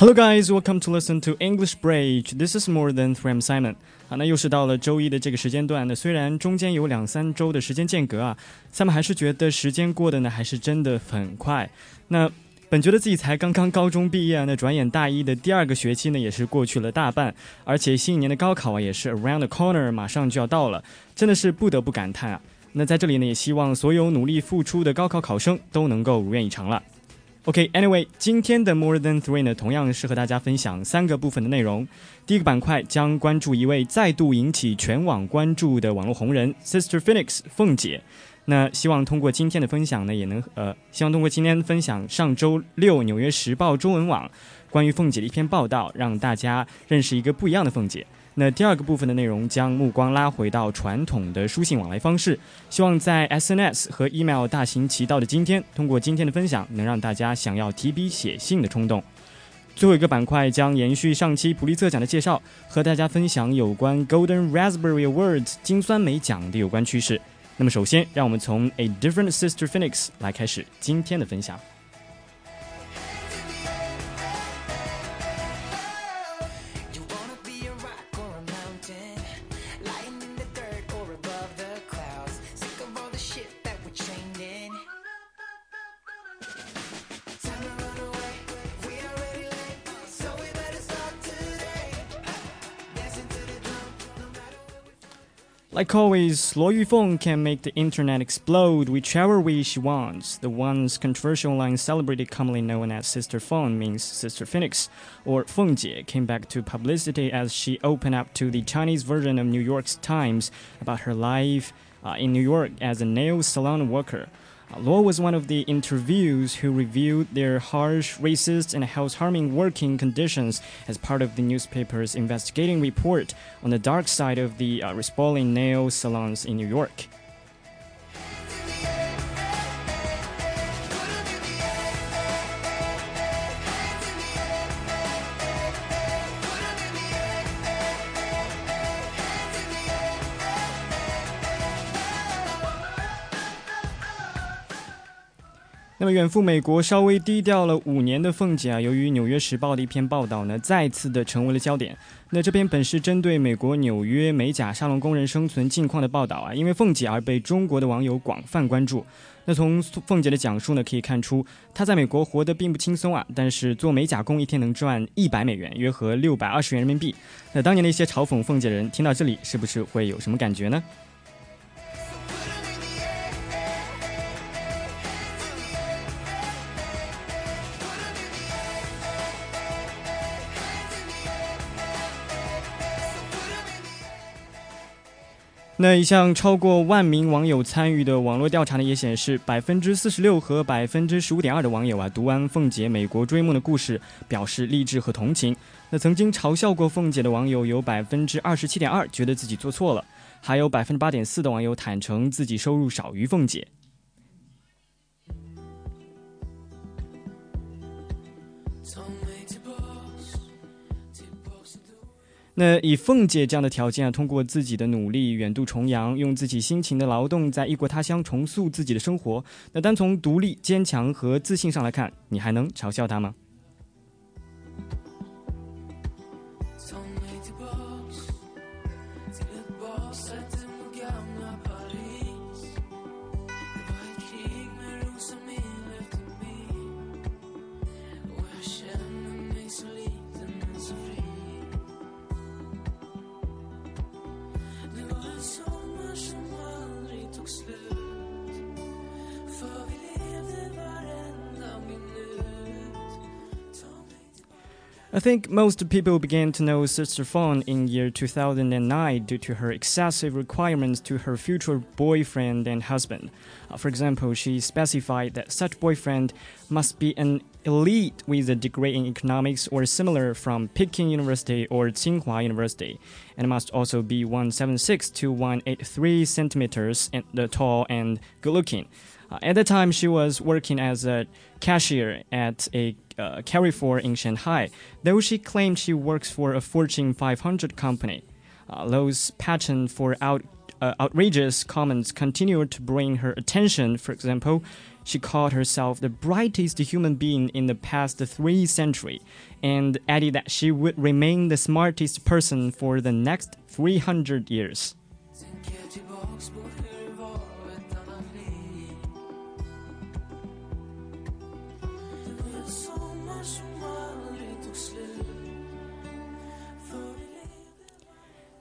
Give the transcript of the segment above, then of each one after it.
Hello guys, welcome to listen to English Bridge. This is more than three. I'm Simon. 啊，那又是到了周一的这个时间段。那虽然中间有两三周的时间间隔啊，Sam 还是觉得时间过得呢还是真的很快。那本觉得自己才刚刚高中毕业啊，那转眼大一的第二个学期呢也是过去了大半，而且新一年的高考啊也是 around the corner，马上就要到了，真的是不得不感叹啊。那在这里呢，也希望所有努力付出的高考考生都能够如愿以偿了。OK，Anyway，今天的 More Than Three 呢，同样是和大家分享三个部分的内容。第一个板块将关注一位再度引起全网关注的网络红人 Sister Phoenix 凤姐。那希望通过今天的分享呢，也能呃，希望通过今天分享上周六《纽约时报》中文网关于凤姐的一篇报道，让大家认识一个不一样的凤姐。那第二个部分的内容将目光拉回到传统的书信往来方式，希望在 SNS 和 email 大行其道的今天，通过今天的分享，能让大家想要提笔写信的冲动。最后一个板块将延续上期普利策奖的介绍，和大家分享有关 Golden Raspberry Awards 金酸梅奖的有关趋势。那么首先，让我们从 A Different Sister Phoenix 来开始今天的分享。Like always, Luo Yufeng can make the internet explode whichever way she wants. The once controversial line celebrity commonly known as Sister Feng means Sister Phoenix, or Feng Jie, came back to publicity as she opened up to the Chinese version of New York's Times about her life uh, in New York as a nail salon worker. Law was one of the interviews who reviewed their harsh, racist, and health harming working conditions as part of the newspaper's investigating report on the dark side of the uh, nail salons in New York. 那么远赴美国、稍微低调了五年的凤姐啊，由于《纽约时报》的一篇报道呢，再次的成为了焦点。那这篇本是针对美国纽约美甲沙龙工人生存境况的报道啊，因为凤姐而被中国的网友广泛关注。那从凤姐的讲述呢，可以看出她在美国活得并不轻松啊。但是做美甲工一天能赚一百美元，约合六百二十元人民币。那当年的一些嘲讽凤姐的人听到这里，是不是会有什么感觉呢？那一项超过万名网友参与的网络调查呢，也显示百分之四十六和百分之十五点二的网友啊，读完凤姐美国追梦的故事，表示励志和同情。那曾经嘲笑过凤姐的网友有百分之二十七点二，觉得自己做错了，还有百分之八点四的网友坦诚自己收入少于凤姐。那以凤姐这样的条件啊，通过自己的努力远渡重洋，用自己辛勤的劳动，在异国他乡重塑自己的生活。那单从独立、坚强和自信上来看，你还能嘲笑她吗？I think most people began to know Sister Fawn in year 2009 due to her excessive requirements to her future boyfriend and husband. Uh, for example, she specified that such boyfriend must be an elite with a degree in economics or similar from Peking University or Tsinghua University, and must also be 176 to 183 centimeters tall and good looking. Uh, at the time, she was working as a cashier at a uh, Carrefour in Shanghai, though she claimed she works for a Fortune 500 company. Uh, Lowe's for out, uh, outrageous comments continued to bring her attention. For example, she called herself the brightest human being in the past three centuries, and added that she would remain the smartest person for the next 300 years.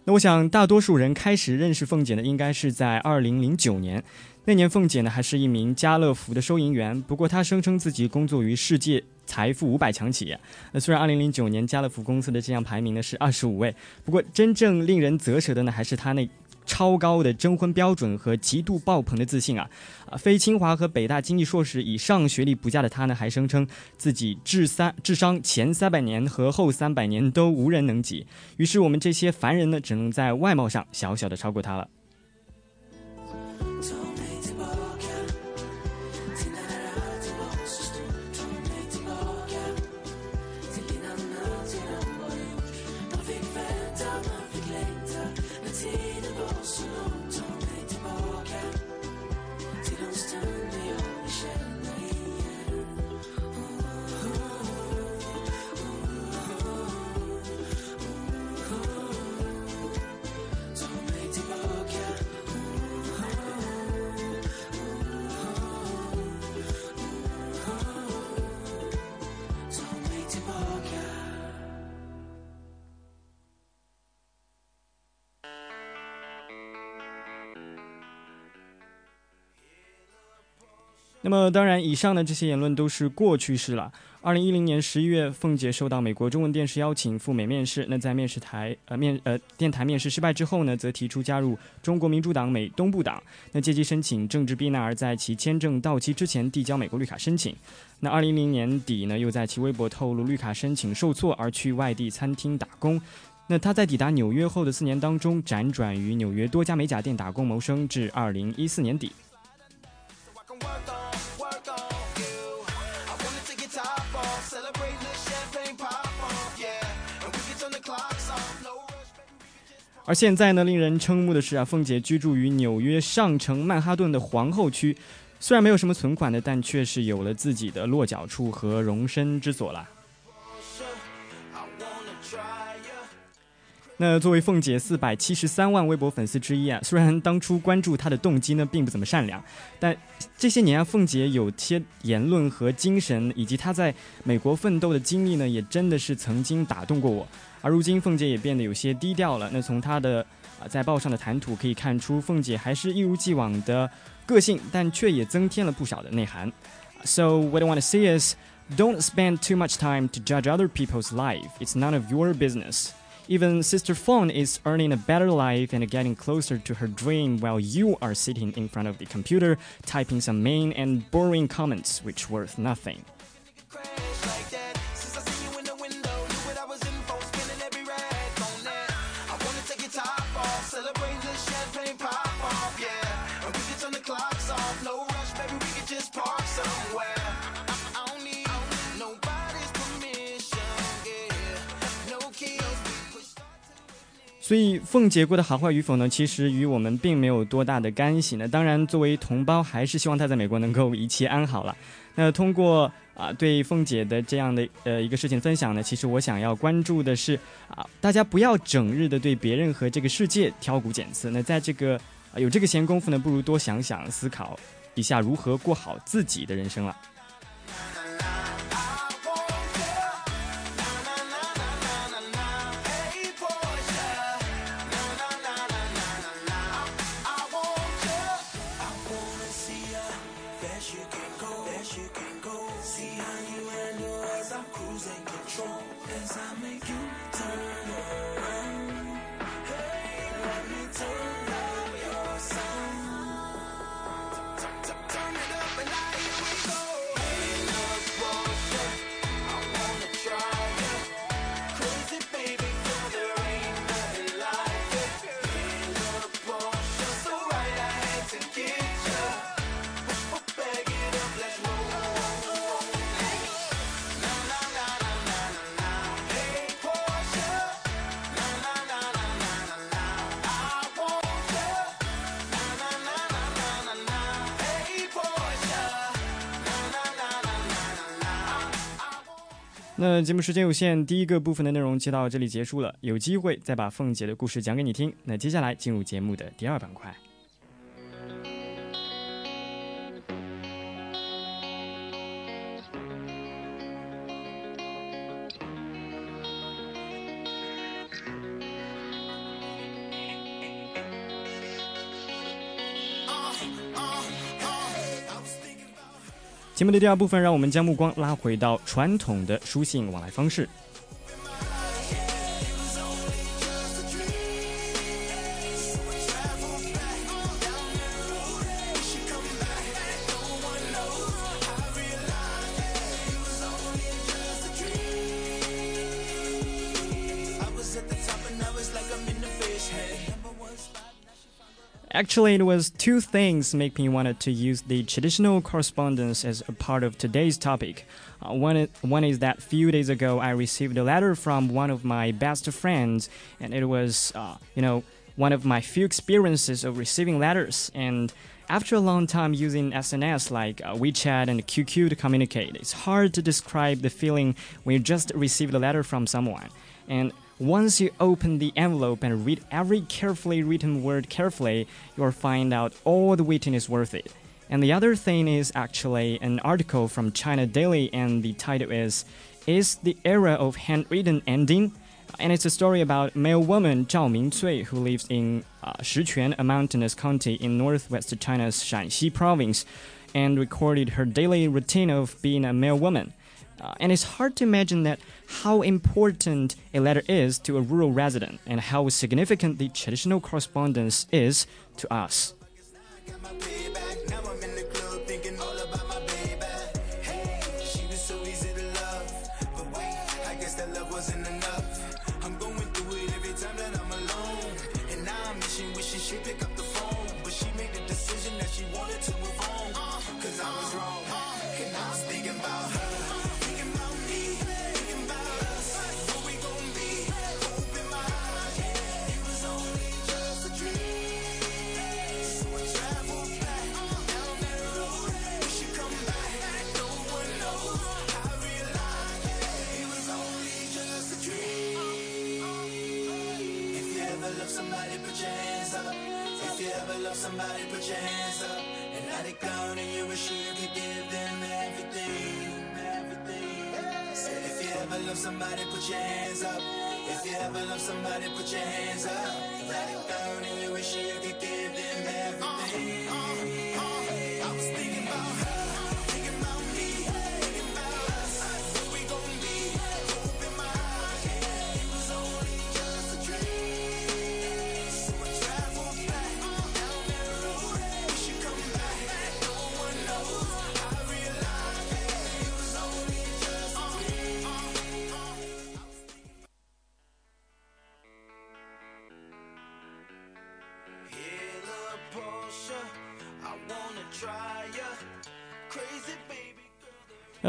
那我想，大多数人开始认识凤姐呢，应该是在二零零九年。那年，凤姐呢还是一名家乐福的收银员。不过，她声称自己工作于世界财富五百强企业。那虽然二零零九年家乐福公司的这样排名呢是二十五位，不过真正令人啧舌的呢，还是她那。超高的征婚标准和极度爆棚的自信啊！啊，非清华和北大经济硕士以上学历不佳的他呢，还声称自己智三智商前三百年和后三百年都无人能及。于是我们这些凡人呢，只能在外貌上小小的超过他了。那么，当然，以上的这些言论都是过去式了。二零一零年十一月，凤姐受到美国中文电视邀请赴美面试。那在面试台呃面呃电台面试失败之后呢，则提出加入中国民主党美东部党。那借机申请政治避难，而在其签证到期之前递交美国绿卡申请。那二零一零年底呢，又在其微博透露绿卡申请受挫，而去外地餐厅打工。那他在抵达纽约后的四年当中，辗转于纽约多家美甲店打工谋生，至二零一四年底。而现在呢，令人瞠目的是啊，凤姐居住于纽约上城曼哈顿的皇后区，虽然没有什么存款的，但却是有了自己的落脚处和容身之所了。那作为凤姐四百七十三万微博粉丝之一啊，虽然当初关注她的动机呢并不怎么善良，但这些年啊，凤姐有些言论和精神，以及她在美国奋斗的经历呢，也真的是曾经打动过我。而如今，凤姐也变得有些低调了。那从她的啊在报上的谈吐可以看出，凤姐还是一如既往的个性，但却也增添了不少的内涵。So what I want to say is, don't spend too much time to judge other people's life. It's none of your business. Even Sister Fawn is earning a better life and getting closer to her dream while you are sitting in front of the computer typing some mean and boring comments which worth nothing. 所以凤姐过得好坏与否呢，其实与我们并没有多大的干系。那当然，作为同胞，还是希望她在美国能够一切安好了。那通过啊对凤姐的这样的呃一个事情分享呢，其实我想要关注的是啊，大家不要整日的对别人和这个世界挑骨拣刺。那在这个有这个闲工夫呢，不如多想想思考一下如何过好自己的人生了。那节目时间有限，第一个部分的内容就到这里结束了。有机会再把凤姐的故事讲给你听。那接下来进入节目的第二板块。节目的第二部分，让我们将目光拉回到传统的书信往来方式。Actually, it was two things make me wanted to use the traditional correspondence as a part of today's topic. Uh, one, one is that few days ago I received a letter from one of my best friends, and it was, uh, you know, one of my few experiences of receiving letters. And after a long time using SNS like uh, WeChat and QQ to communicate, it's hard to describe the feeling when you just received a letter from someone. And once you open the envelope and read every carefully written word carefully, you'll find out all the waiting is worth it. And the other thing is actually an article from China Daily, and the title is Is the Era of Handwritten Ending? And it's a story about male woman Zhao Mingcui who lives in uh, Sichuan, a mountainous county in northwest China's Shanxi province, and recorded her daily routine of being a male woman. Uh, and it's hard to imagine that how important a letter is to a rural resident and how significant the traditional correspondence is to us.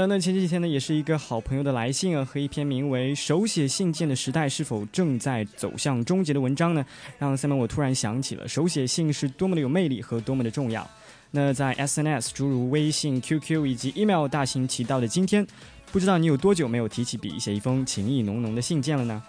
那前几天呢，也是一个好朋友的来信啊，和一篇名为《手写信件的时代是否正在走向终结》的文章呢，让 Simon 我突然想起了手写信是多么的有魅力和多么的重要。那在 SNS 诸如微信、QQ 以及 email 大行其道的今天，不知道你有多久没有提起笔写一封情意浓浓的信件了呢？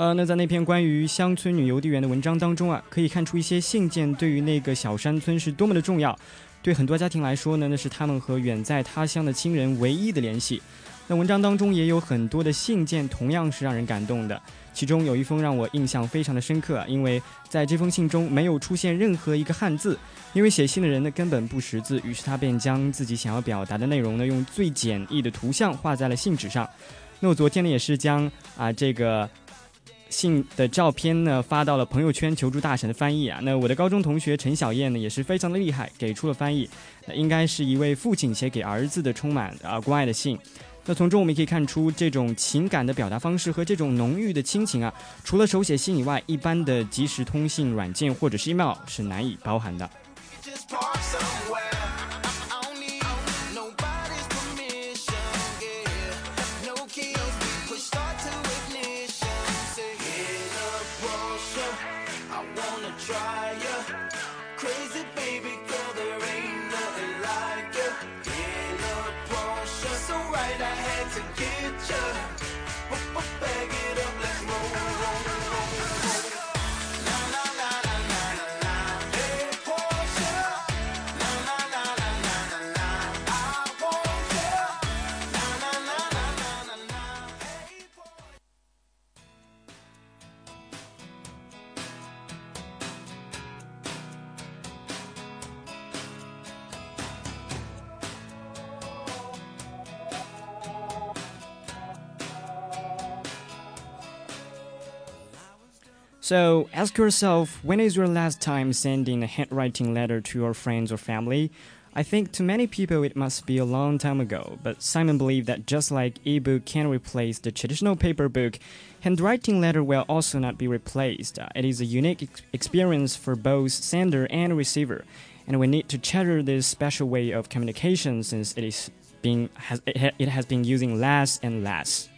呃，那在那篇关于乡村女邮递员的文章当中啊，可以看出一些信件对于那个小山村是多么的重要。对很多家庭来说呢，那是他们和远在他乡的亲人唯一的联系。那文章当中也有很多的信件，同样是让人感动的。其中有一封让我印象非常的深刻，因为在这封信中没有出现任何一个汉字，因为写信的人呢根本不识字，于是他便将自己想要表达的内容呢用最简易的图像画在了信纸上。那我昨天呢也是将啊这个信的照片呢发到了朋友圈，求助大神的翻译啊。那我的高中同学陈小燕呢也是非常的厉害，给出了翻译。那应该是一位父亲写给儿子的充满啊关爱的信。那从中我们可以看出，这种情感的表达方式和这种浓郁的亲情啊，除了手写信以外，一般的即时通信软件或者是 email 是难以包含的。So ask yourself when is your last time sending a handwriting letter to your friends or family? I think to many people it must be a long time ago, but Simon believed that just like ebook can replace the traditional paper book, handwriting letter will also not be replaced. Uh, it is a unique ex experience for both sender and receiver, and we need to cherish this special way of communication since it is being has, it has been using less and less.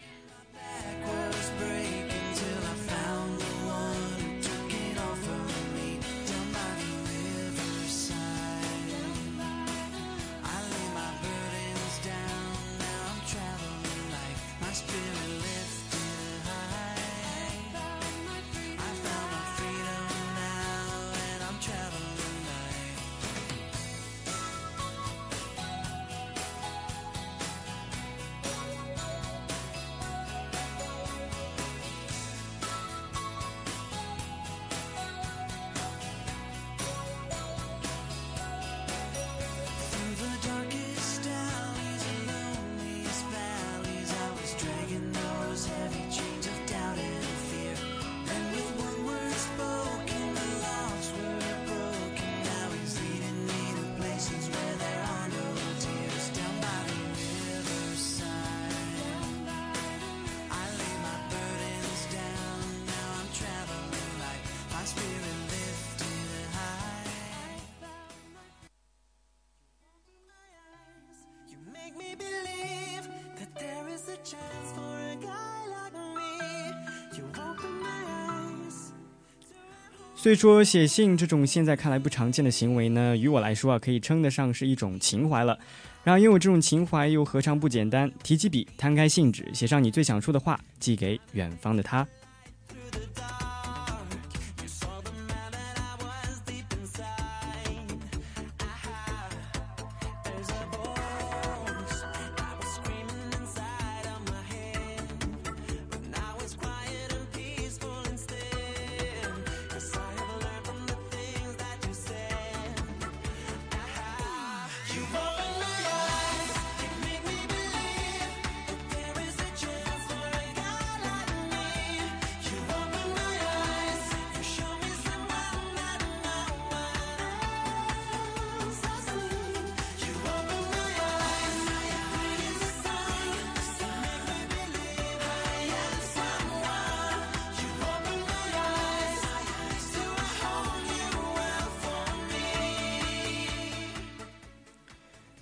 所以说，写信这种现在看来不常见的行为呢，于我来说啊，可以称得上是一种情怀了。然而，拥有这种情怀又何尝不简单？提起笔，摊开信纸，写上你最想说的话，寄给远方的他。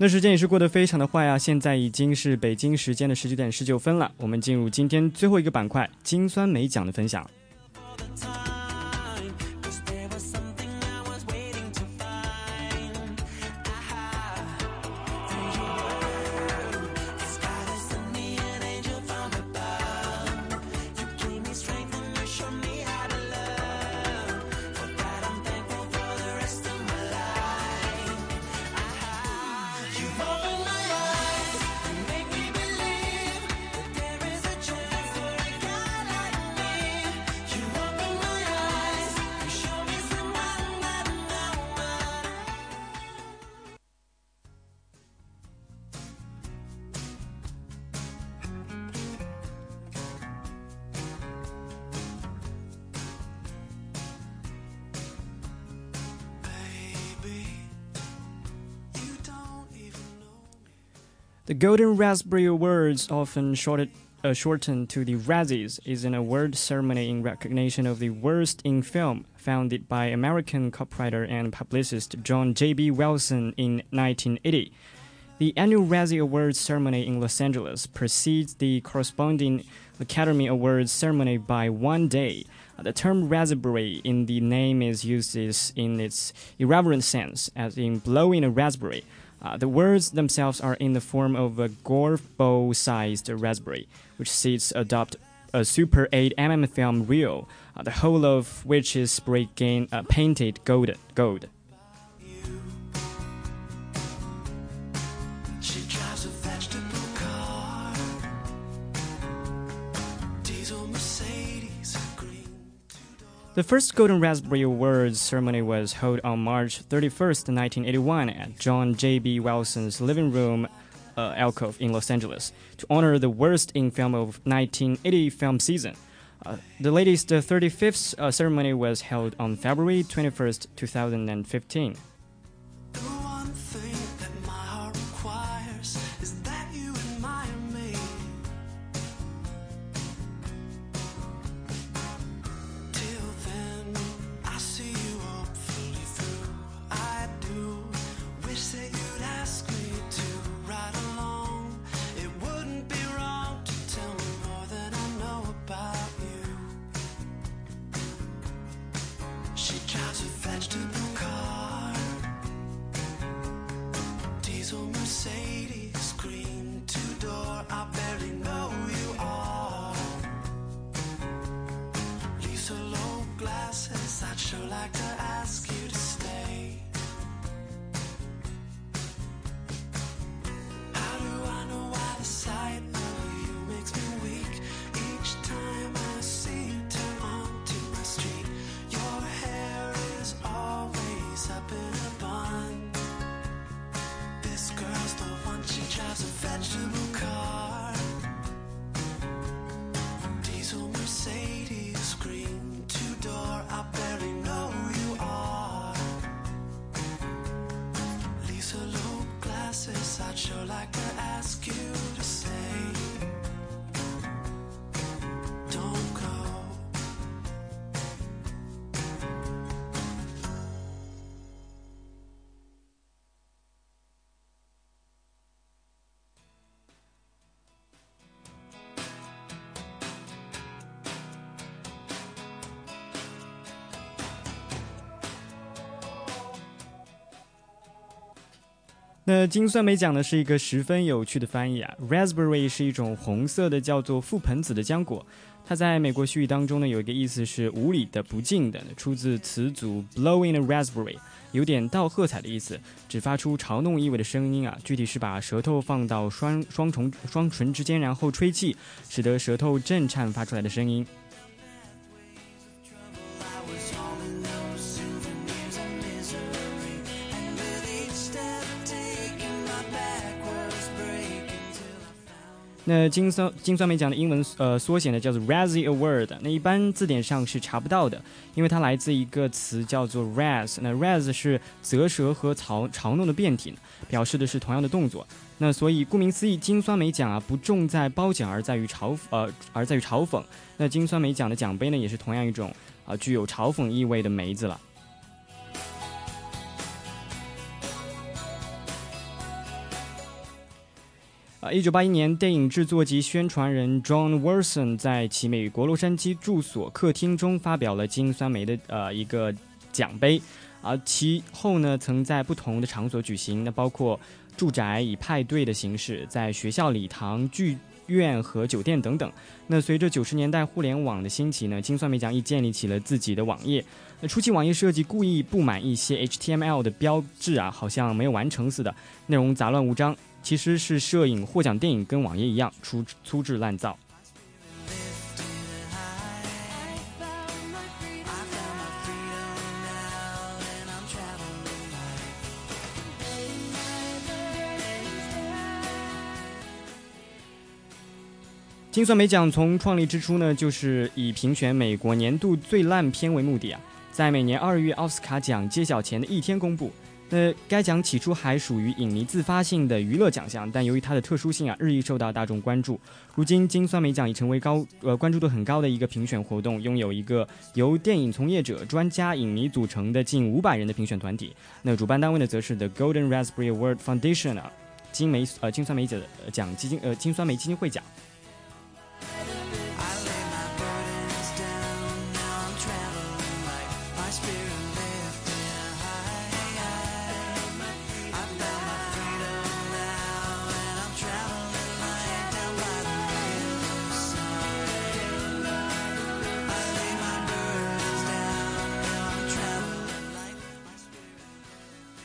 那时间也是过得非常的快啊！现在已经是北京时间的十九点十九分了，我们进入今天最后一个板块——金酸梅奖的分享。The Golden Raspberry Awards, often shorted, uh, shortened to the Razzies, is an award ceremony in recognition of the worst in film, founded by American copywriter and publicist John J.B. Wilson in 1980. The annual Razzie Awards ceremony in Los Angeles precedes the corresponding Academy Awards ceremony by one day. Uh, the term raspberry in the name is used in its irreverent sense, as in blowing a raspberry. Uh, the words themselves are in the form of a golf sized raspberry, which seats adopt a Super 8 mm film reel, uh, the whole of which is spray uh, painted gold. gold. The first Golden Raspberry Awards ceremony was held on March 31st, 1981, at John J.B. Wilson's living room uh, alcove in Los Angeles to honor the worst in film of 1980 film season. Uh, the latest 35th uh, ceremony was held on February 21st, 2015. 那金酸梅讲的是一个十分有趣的翻译啊，raspberry 是一种红色的叫做覆盆子的浆果，它在美国西语当中呢有一个意思是无理的、不敬的，出自词组 blowing a raspberry，有点倒喝彩的意思，只发出嘲弄意味的声音啊，具体是把舌头放到双双重双唇之间，然后吹气，使得舌头震颤发出来的声音。那金酸金酸梅奖的英文呃缩写呢叫做 Razzie Award，那一般字典上是查不到的，因为它来自一个词叫做 Razz，那 Raz 是啧舌和嘲嘲弄的变体，表示的是同样的动作。那所以顾名思义，金酸梅奖啊不重在褒奖，而在于嘲呃而在于嘲讽。那金酸梅奖的奖杯呢也是同样一种啊具有嘲讽意味的梅子了。一九八一年，电影制作及宣传人 John Wilson 在其美国洛杉矶住所客厅中发表了金酸梅的呃一个奖杯，而其后呢，曾在不同的场所举行，那包括住宅以派对的形式，在学校礼堂、剧院和酒店等等。那随着九十年代互联网的兴起呢，金酸梅奖亦建立起了自己的网页。那初期网页设计故意布满一些 HTML 的标志啊，好像没有完成似的，内容杂乱无章。其实是摄影获奖电影跟网页一样粗粗制滥造。金酸梅奖从创立之初呢，就是以评选美国年度最烂片为目的啊，在每年二月奥斯卡奖揭晓前的一天公布。那该奖起初还属于影迷自发性的娱乐奖项，但由于它的特殊性啊，日益受到大众关注。如今，金酸梅奖已成为高呃关注度很高的一个评选活动，拥有一个由电影从业者、专家、影迷组成的近五百人的评选团体。那主办单位呢，则是 The Golden Raspberry Award Foundation 啊，金梅呃金酸梅奖奖基金呃金酸梅基金会奖。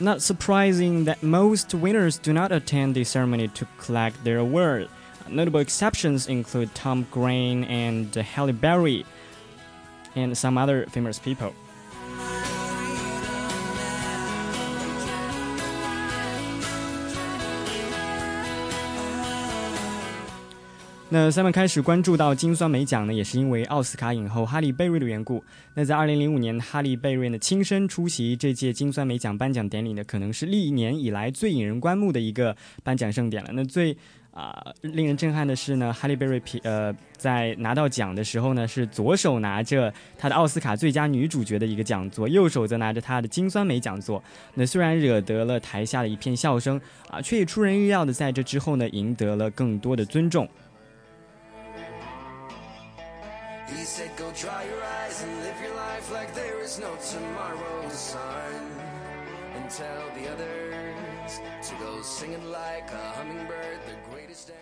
Not surprising that most winners do not attend the ceremony to collect their award. Notable exceptions include Tom Green and Halle Berry, and some other famous people. 那三们开始关注到金酸梅奖呢，也是因为奥斯卡影后哈利贝瑞的缘故。那在二零零五年，哈利贝瑞呢亲身出席这届金酸梅奖颁奖典礼呢，可能是历年以来最引人关目的一个颁奖盛典了。那最啊令人震撼的是呢，哈利贝瑞皮呃在拿到奖的时候呢，是左手拿着他的奥斯卡最佳女主角的一个讲座，右手则拿着他的金酸梅讲座。那虽然惹得了台下的一片笑声啊，却也出人意料的在这之后呢，赢得了更多的尊重。Try your eyes and live your life like there is no tomorrow sun. And tell the others to go singing like a hummingbird, the greatest dance.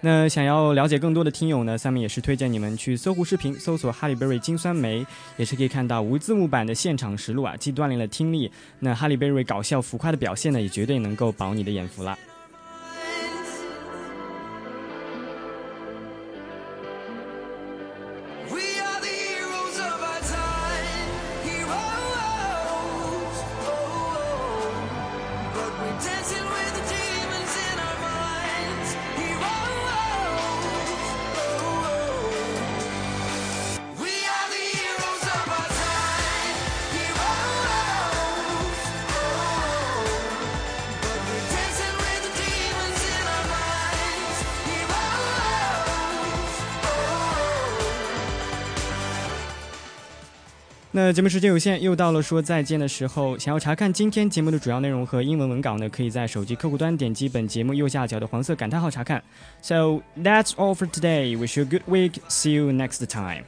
那想要了解更多的听友呢，下面也是推荐你们去搜狐视频搜索《哈利贝瑞金酸梅》，也是可以看到无字幕版的现场实录啊，既锻炼了听力，那哈利贝瑞搞笑浮夸的表现呢，也绝对能够饱你的眼福了。那节目时间有限，又到了说再见的时候。想要查看今天节目的主要内容和英文文稿呢，可以在手机客户端点击本节目右下角的黄色感叹号查看。So that's all for today. Wish you a good week. See you next time.